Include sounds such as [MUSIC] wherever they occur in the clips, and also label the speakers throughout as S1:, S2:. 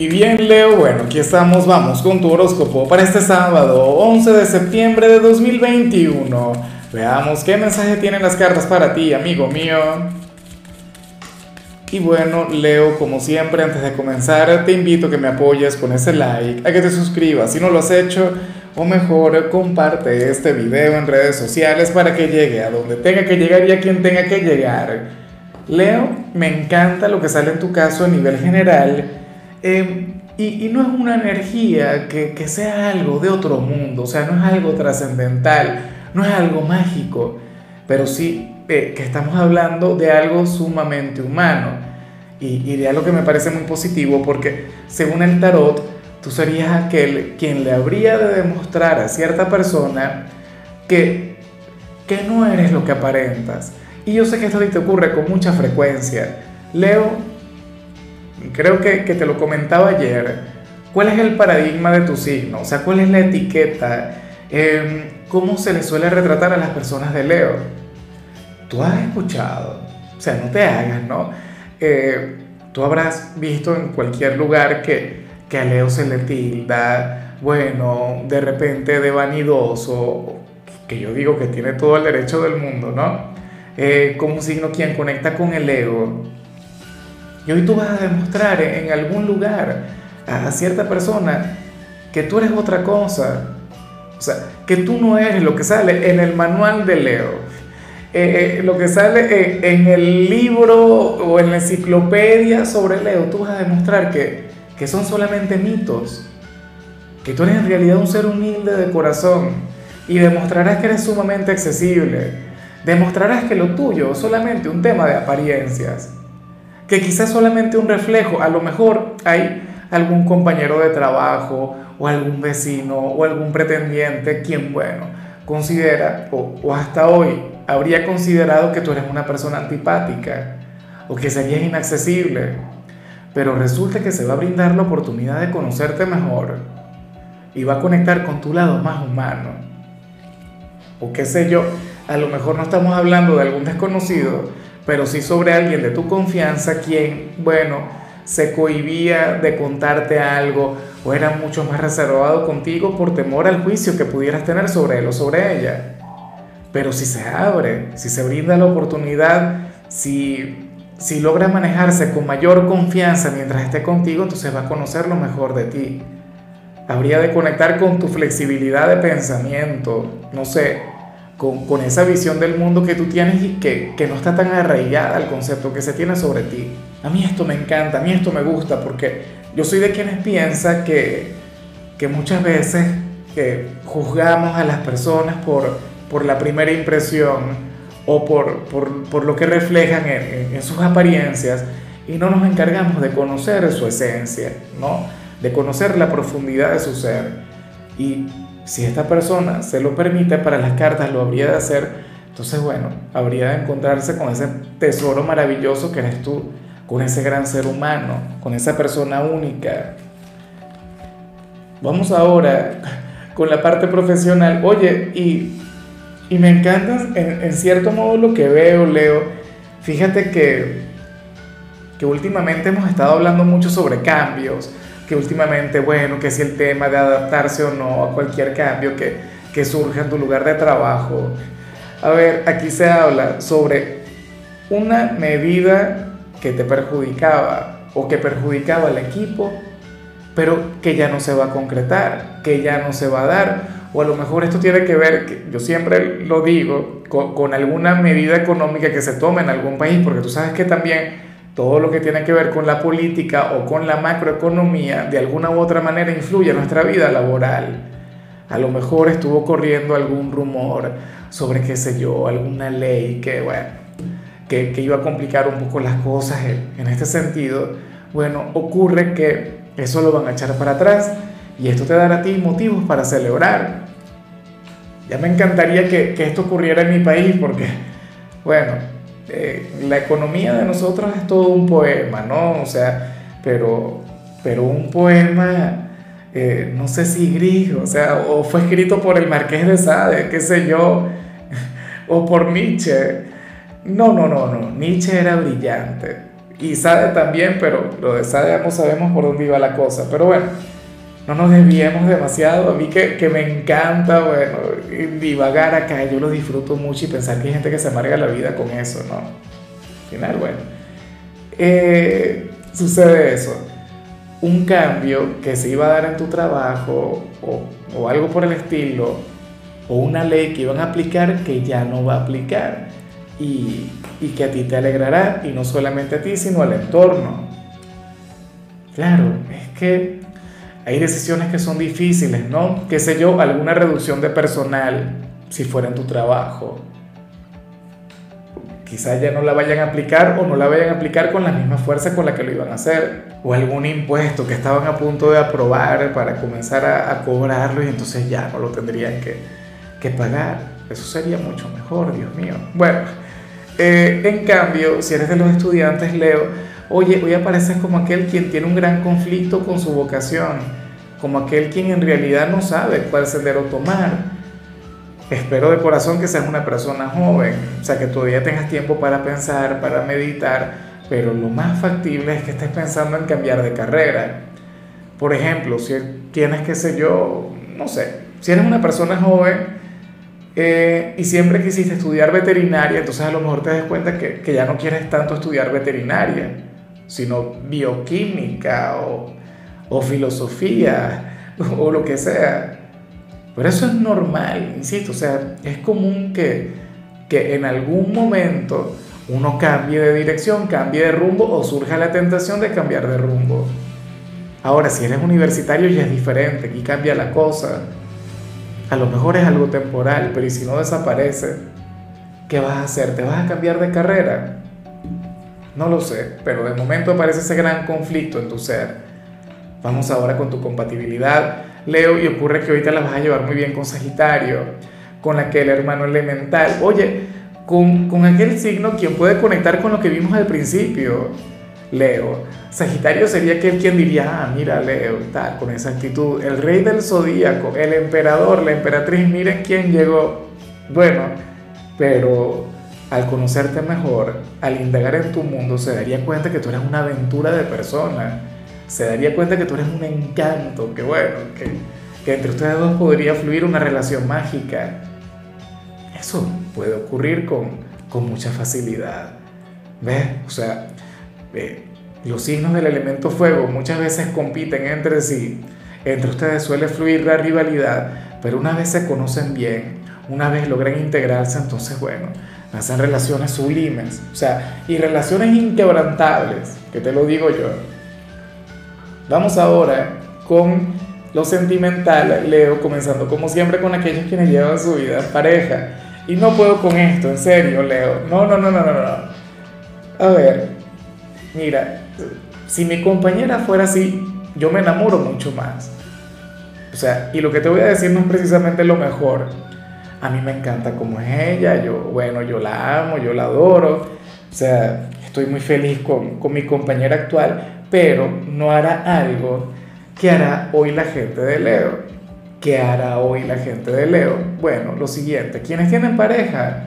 S1: Y bien, Leo, bueno, aquí estamos, vamos con tu horóscopo para este sábado, 11 de septiembre de 2021. Veamos qué mensaje tienen las cartas para ti, amigo mío. Y bueno, Leo, como siempre, antes de comenzar, te invito a que me apoyes con ese like, a que te suscribas si no lo has hecho, o mejor, comparte este video en redes sociales para que llegue a donde tenga que llegar y a quien tenga que llegar. Leo, me encanta lo que sale en tu caso a nivel general Em, y, no es una energía que, que, sea algo de otro mundo, o sea, no es algo trascendental, no es algo mágico, pero sí eh, que estamos hablando de algo sumamente humano y, y de algo que me parece muy positivo porque según el tarot, tú serías aquel quien le habría de demostrar a cierta persona que, que no eres lo que aparentas. Y yo sé que esto te ocurre con mucha frecuencia. Leo, creo que, te lo comentaba ayer, ¿cuál es el paradigma de tu signo? O sea, ¿cuál es la etiqueta? Em, ¿Cómo se le suele retratar a las personas de Leo? Tú has escuchado, o sea, no te hagas, ¿no? Eh, tú habrás visto en cualquier lugar que, que a Leo se le tilda, bueno, de repente de vanidoso, que yo digo que tiene todo el derecho del mundo, ¿no? Eh, como un signo quien conecta con el ego, y hoy tú vas a demostrar en algún lugar a cierta persona que tú eres otra cosa. O sea, que tú no eres lo que sale en el manual de Leo. Eh, eh, lo que sale en, el libro o en la enciclopedia sobre Leo, tú vas a demostrar que, que son solamente mitos. Que tú eres en realidad un ser humilde de corazón. Y demostrarás que eres sumamente accesible. Demostrarás que lo tuyo es solamente un tema de apariencias que quizás solamente un reflejo, a lo mejor hay algún compañero de trabajo o algún vecino o algún pretendiente quien, bueno, considera o, hasta hoy habría considerado que tú eres una persona antipática o que serías inaccesible, pero resulta que se va a brindar la oportunidad de conocerte mejor y va a conectar con tu lado más humano. O qué sé yo, a lo mejor no estamos hablando de algún desconocido, pero sí sobre alguien de tu confianza quien, bueno, se cohibía de contarte algo o era mucho más reservado contigo por temor al juicio que pudieras tener sobre él o sobre ella. Pero si se abre, si se brinda la oportunidad, si, si logra manejarse con mayor confianza mientras esté contigo, entonces va a conocer lo mejor de ti. Habría de conectar con tu flexibilidad de pensamiento, no sé, con, esa visión del mundo que tú tienes y que, no está tan arraigada al concepto que se tiene sobre ti. A mí esto me encanta, a mí esto me gusta, porque yo soy de quienes piensa que, que muchas veces que juzgamos a las personas por, por la primera impresión o por, por, lo que reflejan en, en, sus apariencias y no nos encargamos de conocer su esencia, ¿no? de conocer la profundidad de su ser. Y si esta persona se lo permite, para las cartas lo habría de hacer, entonces bueno, habría de encontrarse con ese tesoro maravilloso que eres tú, con ese gran ser humano, con esa persona única. Vamos ahora con la parte profesional. Oye, y, y me encanta en, cierto modo lo que veo, Leo. Fíjate que, que últimamente hemos estado hablando mucho sobre cambios que últimamente, bueno, que si el tema de adaptarse o no a cualquier cambio que, que surja en tu lugar de trabajo. A ver, aquí se habla sobre una medida que te perjudicaba o que perjudicaba al equipo, pero que ya no se va a concretar, que ya no se va a dar, o a lo mejor esto tiene que ver, que yo siempre lo digo, con, con alguna medida económica que se tome en algún país, porque tú sabes que también todo lo que tiene que ver con la política o con la macroeconomía de alguna u otra manera influye en nuestra vida laboral. A lo mejor estuvo corriendo algún rumor sobre, qué sé yo, alguna ley que, bueno, que, iba a complicar un poco las cosas en, este sentido. Bueno, ocurre que eso lo van a echar para atrás y esto te dará a ti motivos para celebrar. Ya me encantaría que esto ocurriera en mi país porque, bueno, eh, la economía de nosotros es todo un poema, ¿no? O sea, pero, pero un poema, eh, no sé si gris, o sea, o fue escrito por el Marqués de Sade, qué sé yo, [LAUGHS] o por Nietzsche. No, no, no, no, Nietzsche era brillante. y Sade también, pero lo de Sade ya no sabemos por dónde iba la cosa. Pero bueno, no nos desviemos demasiado. A mí que, que me encanta, bueno, divagar acá, yo lo disfruto mucho y pensar que hay gente que se amarga la vida con eso, ¿no? Al final, bueno, eh, sucede eso. Un cambio que se iba a dar en tu trabajo o, o algo por el estilo, o una ley que iban a aplicar que ya no va a aplicar y, y que a ti te alegrará, y no solamente a ti, sino al entorno. Claro, es que hay decisiones que son difíciles, ¿no? Qué sé yo, alguna reducción de personal, si fuera en tu trabajo. Quizás ya no la vayan a aplicar o no la vayan a aplicar con la misma fuerza con la que lo iban a hacer. O algún impuesto que estaban a punto de aprobar para comenzar a, cobrarlo y entonces ya no lo tendrían que, que pagar. Eso sería mucho mejor, Dios mío. Bueno, eh, en cambio, si eres de los estudiantes, Leo, oye, hoy apareces como aquel quien tiene un gran conflicto con su vocación, como aquel quien en realidad no sabe cuál sendero tomar. Espero de corazón que seas una persona joven, o sea, que todavía tengas tiempo para pensar, para meditar, pero lo más factible es que estés pensando en cambiar de carrera. Por ejemplo, si tienes, qué sé yo, no sé, si eres una persona joven, eh, y siempre quisiste estudiar veterinaria, entonces a lo mejor te das cuenta que, que ya no quieres tanto estudiar veterinaria, sino bioquímica o, o filosofía o, lo que sea. Pero eso es normal, insisto, o sea, es común que, que en algún momento uno cambie de dirección, cambie de rumbo o surja la tentación de cambiar de rumbo. Ahora, si eres universitario ya es diferente, aquí cambia la cosa. A lo mejor es algo temporal, pero ¿y si no desaparece? ¿Qué vas a hacer? ¿Te vas a cambiar de carrera? No lo sé, pero de momento aparece ese gran conflicto en tu ser. Vamos ahora con tu compatibilidad, Leo, y ocurre que ahorita la vas a llevar muy bien con Sagitario, con aquel hermano elemental. Oye, con, con aquel signo quien puede conectar con lo que vimos al principio Leo. Sagitario sería aquel quien diría, ah, mira Leo, tal, con esa actitud. El rey del zodíaco, el emperador, la emperatriz, miren quién llegó. Bueno, pero al conocerte mejor, al indagar en tu mundo, se daría cuenta que tú eres una aventura de persona. Se daría cuenta que tú eres un encanto, que bueno, que, entre ustedes dos podría fluir una relación mágica. Eso puede ocurrir con, con mucha facilidad. ¿Ves? O sea, eh, los signos del elemento fuego muchas veces compiten entre sí. Entre ustedes suele fluir la rivalidad, pero una vez se conocen bien, una vez logran integrarse, entonces bueno, hacen relaciones sublimes, o sea, y relaciones inquebrantables, que te lo digo yo. Vamos ahora con lo sentimental, Leo, comenzando como siempre con aquellos quienes llevan su vida pareja. Y no puedo con esto, en serio, Leo. No, no, no, no, no, no. A ver, mira, si mi compañera fuera así, yo me enamoro mucho más. O sea, y lo que te voy a decir no es precisamente lo mejor. A mí me encanta como es ella, yo, bueno, yo la amo, yo la adoro. O sea, estoy muy feliz con, con mi compañera actual, pero no hará algo que hará hoy la gente de Leo. ¿Qué hará hoy la gente de Leo? Bueno, lo siguiente, quienes tienen pareja,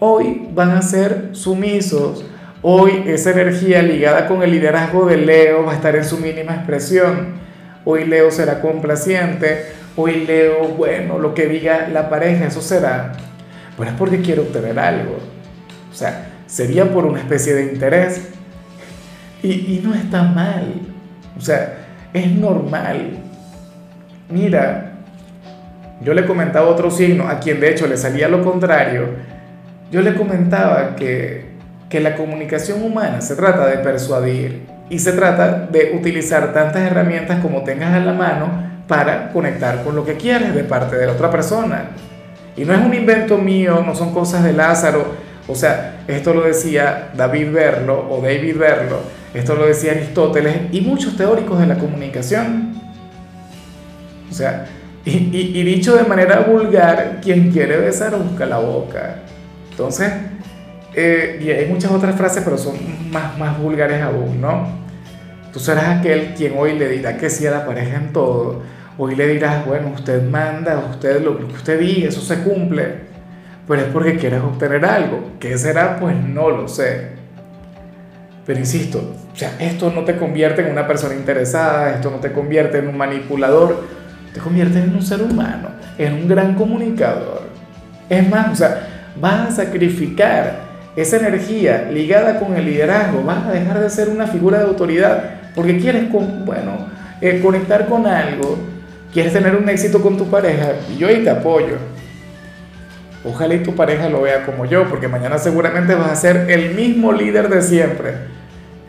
S1: hoy van a ser sumisos, Hoy esa energía ligada con el liderazgo de Leo va a estar en su mínima expresión. Hoy Leo será complaciente. Hoy Leo, bueno, lo que diga la pareja, eso será. Pero es porque quiere obtener algo. O sea, sería por una especie de interés. Y, no está mal. O sea, es normal. Mira, yo le comentaba otro signo, a quien de hecho le salía lo contrario. Yo le comentaba que que la comunicación humana se trata de persuadir y se trata de utilizar tantas herramientas como tengas a la mano para conectar con lo que quieres de parte de la otra persona. Y no es un invento mío, no son cosas de Lázaro, o sea, esto lo decía David Berlo o David Berlo, esto lo decía Aristóteles y muchos teóricos de la comunicación. O sea, y, dicho de manera vulgar, quien quiere besar busca la boca. Entonces, eh, y hay muchas otras frases, pero son más, más vulgares aún, ¿no? Tú serás aquel quien hoy le dirá que sí a la pareja en todo. Hoy le dirás, bueno, usted manda, usted lo, que usted diga, eso se cumple. Pero es porque quieres obtener algo. ¿Qué será? Pues no lo sé. Pero insisto, o sea, esto no te convierte en una persona interesada, esto no te convierte en un manipulador, te convierte en un ser humano, en un gran comunicador. Es más, o sea, vas a sacrificar esa energía ligada con el liderazgo, vas a dejar de ser una figura de autoridad porque quieres, con, bueno, eh, conectar con algo, quieres tener un éxito con tu pareja y yo ahí te apoyo. Ojalá y tu pareja lo vea como yo, porque mañana seguramente vas a ser el mismo líder de siempre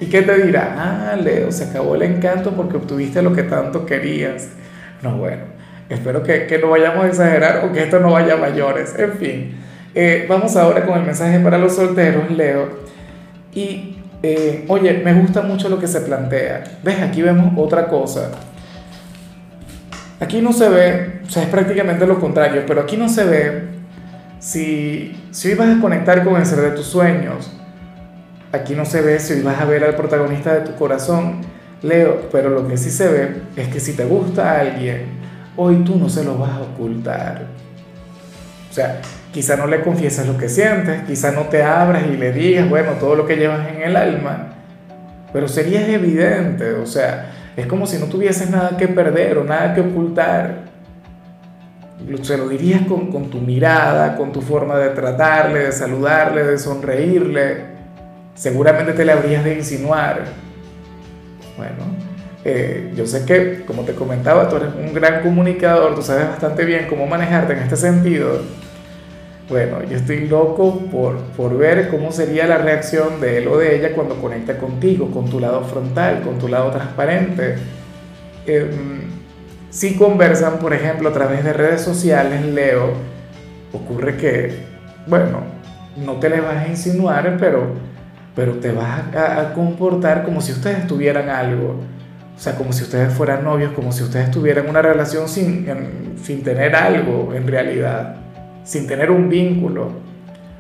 S1: ¿Y qué te dirá? Ah, Leo, se acabó el encanto porque obtuviste lo que tanto querías. No, bueno, espero que, que no vayamos a exagerar o que esto no vaya a mayores. En fin, eh, vamos ahora con el mensaje para los solteros, Leo. Y, eh, oye, me gusta mucho lo que se plantea. ¿Ves? Aquí vemos otra cosa. Aquí no se ve, o sea, es prácticamente lo contrario, pero aquí no se ve si, si vas a conectar con el ser de tus sueños Aquí no se ve si hoy vas a ver al protagonista de tu corazón, Leo, pero lo que sí se ve es que si te gusta a alguien, hoy tú no se lo vas a ocultar. O sea, quizá no le confiesas lo que sientes, quizá no te abras y le digas, bueno, todo lo que llevas en el alma, pero sería evidente, o sea, es como si no tuvieses nada que perder o nada que ocultar. Se lo dirías con, con tu mirada, con tu forma de tratarle, de saludarle, de sonreírle seguramente te le habrías de insinuar. Bueno, eh, yo sé que, como te comentaba, tú eres un gran comunicador, tú sabes bastante bien cómo manejarte en este sentido. Bueno, yo estoy loco por, por ver cómo sería la reacción de él o de ella cuando conecta contigo, con tu lado frontal, con tu lado transparente. Em, si conversan, por ejemplo, a través de redes sociales, Leo, ocurre que, bueno, no te le vas a insinuar, pero pero te vas a, comportar como si ustedes tuvieran algo. O sea, como si ustedes fueran novios, como si ustedes tuvieran una relación sin, sin tener algo en realidad, sin tener un vínculo.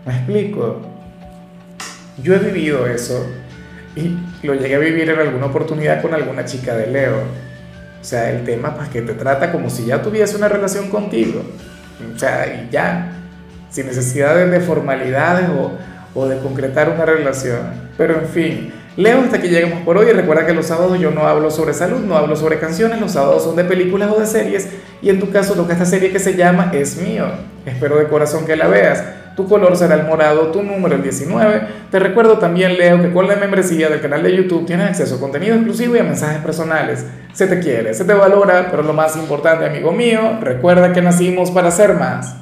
S1: ¿Me explico? Yo he vivido eso y lo llegué a vivir en alguna oportunidad con alguna chica de Leo. O sea, el tema pues que te trata como si ya tuviese una relación contigo. O sea, y ya, sin necesidad de formalidades o, de concretar una relación. Pero en fin, Leo, hasta aquí llegamos por hoy. Recuerda que los sábados yo no hablo sobre salud, no hablo sobre canciones, los sábados son de películas o de series. Y en tu caso toca esta serie que se llama Es mío. Espero de corazón que la veas. Tu color será el morado, tu número el 19. Te recuerdo también, Leo, que con la membresía del canal de YouTube tienes acceso a contenido exclusivo y a mensajes personales. Se te quiere, se te valora, pero lo más importante, amigo mío, recuerda que nacimos para ser más.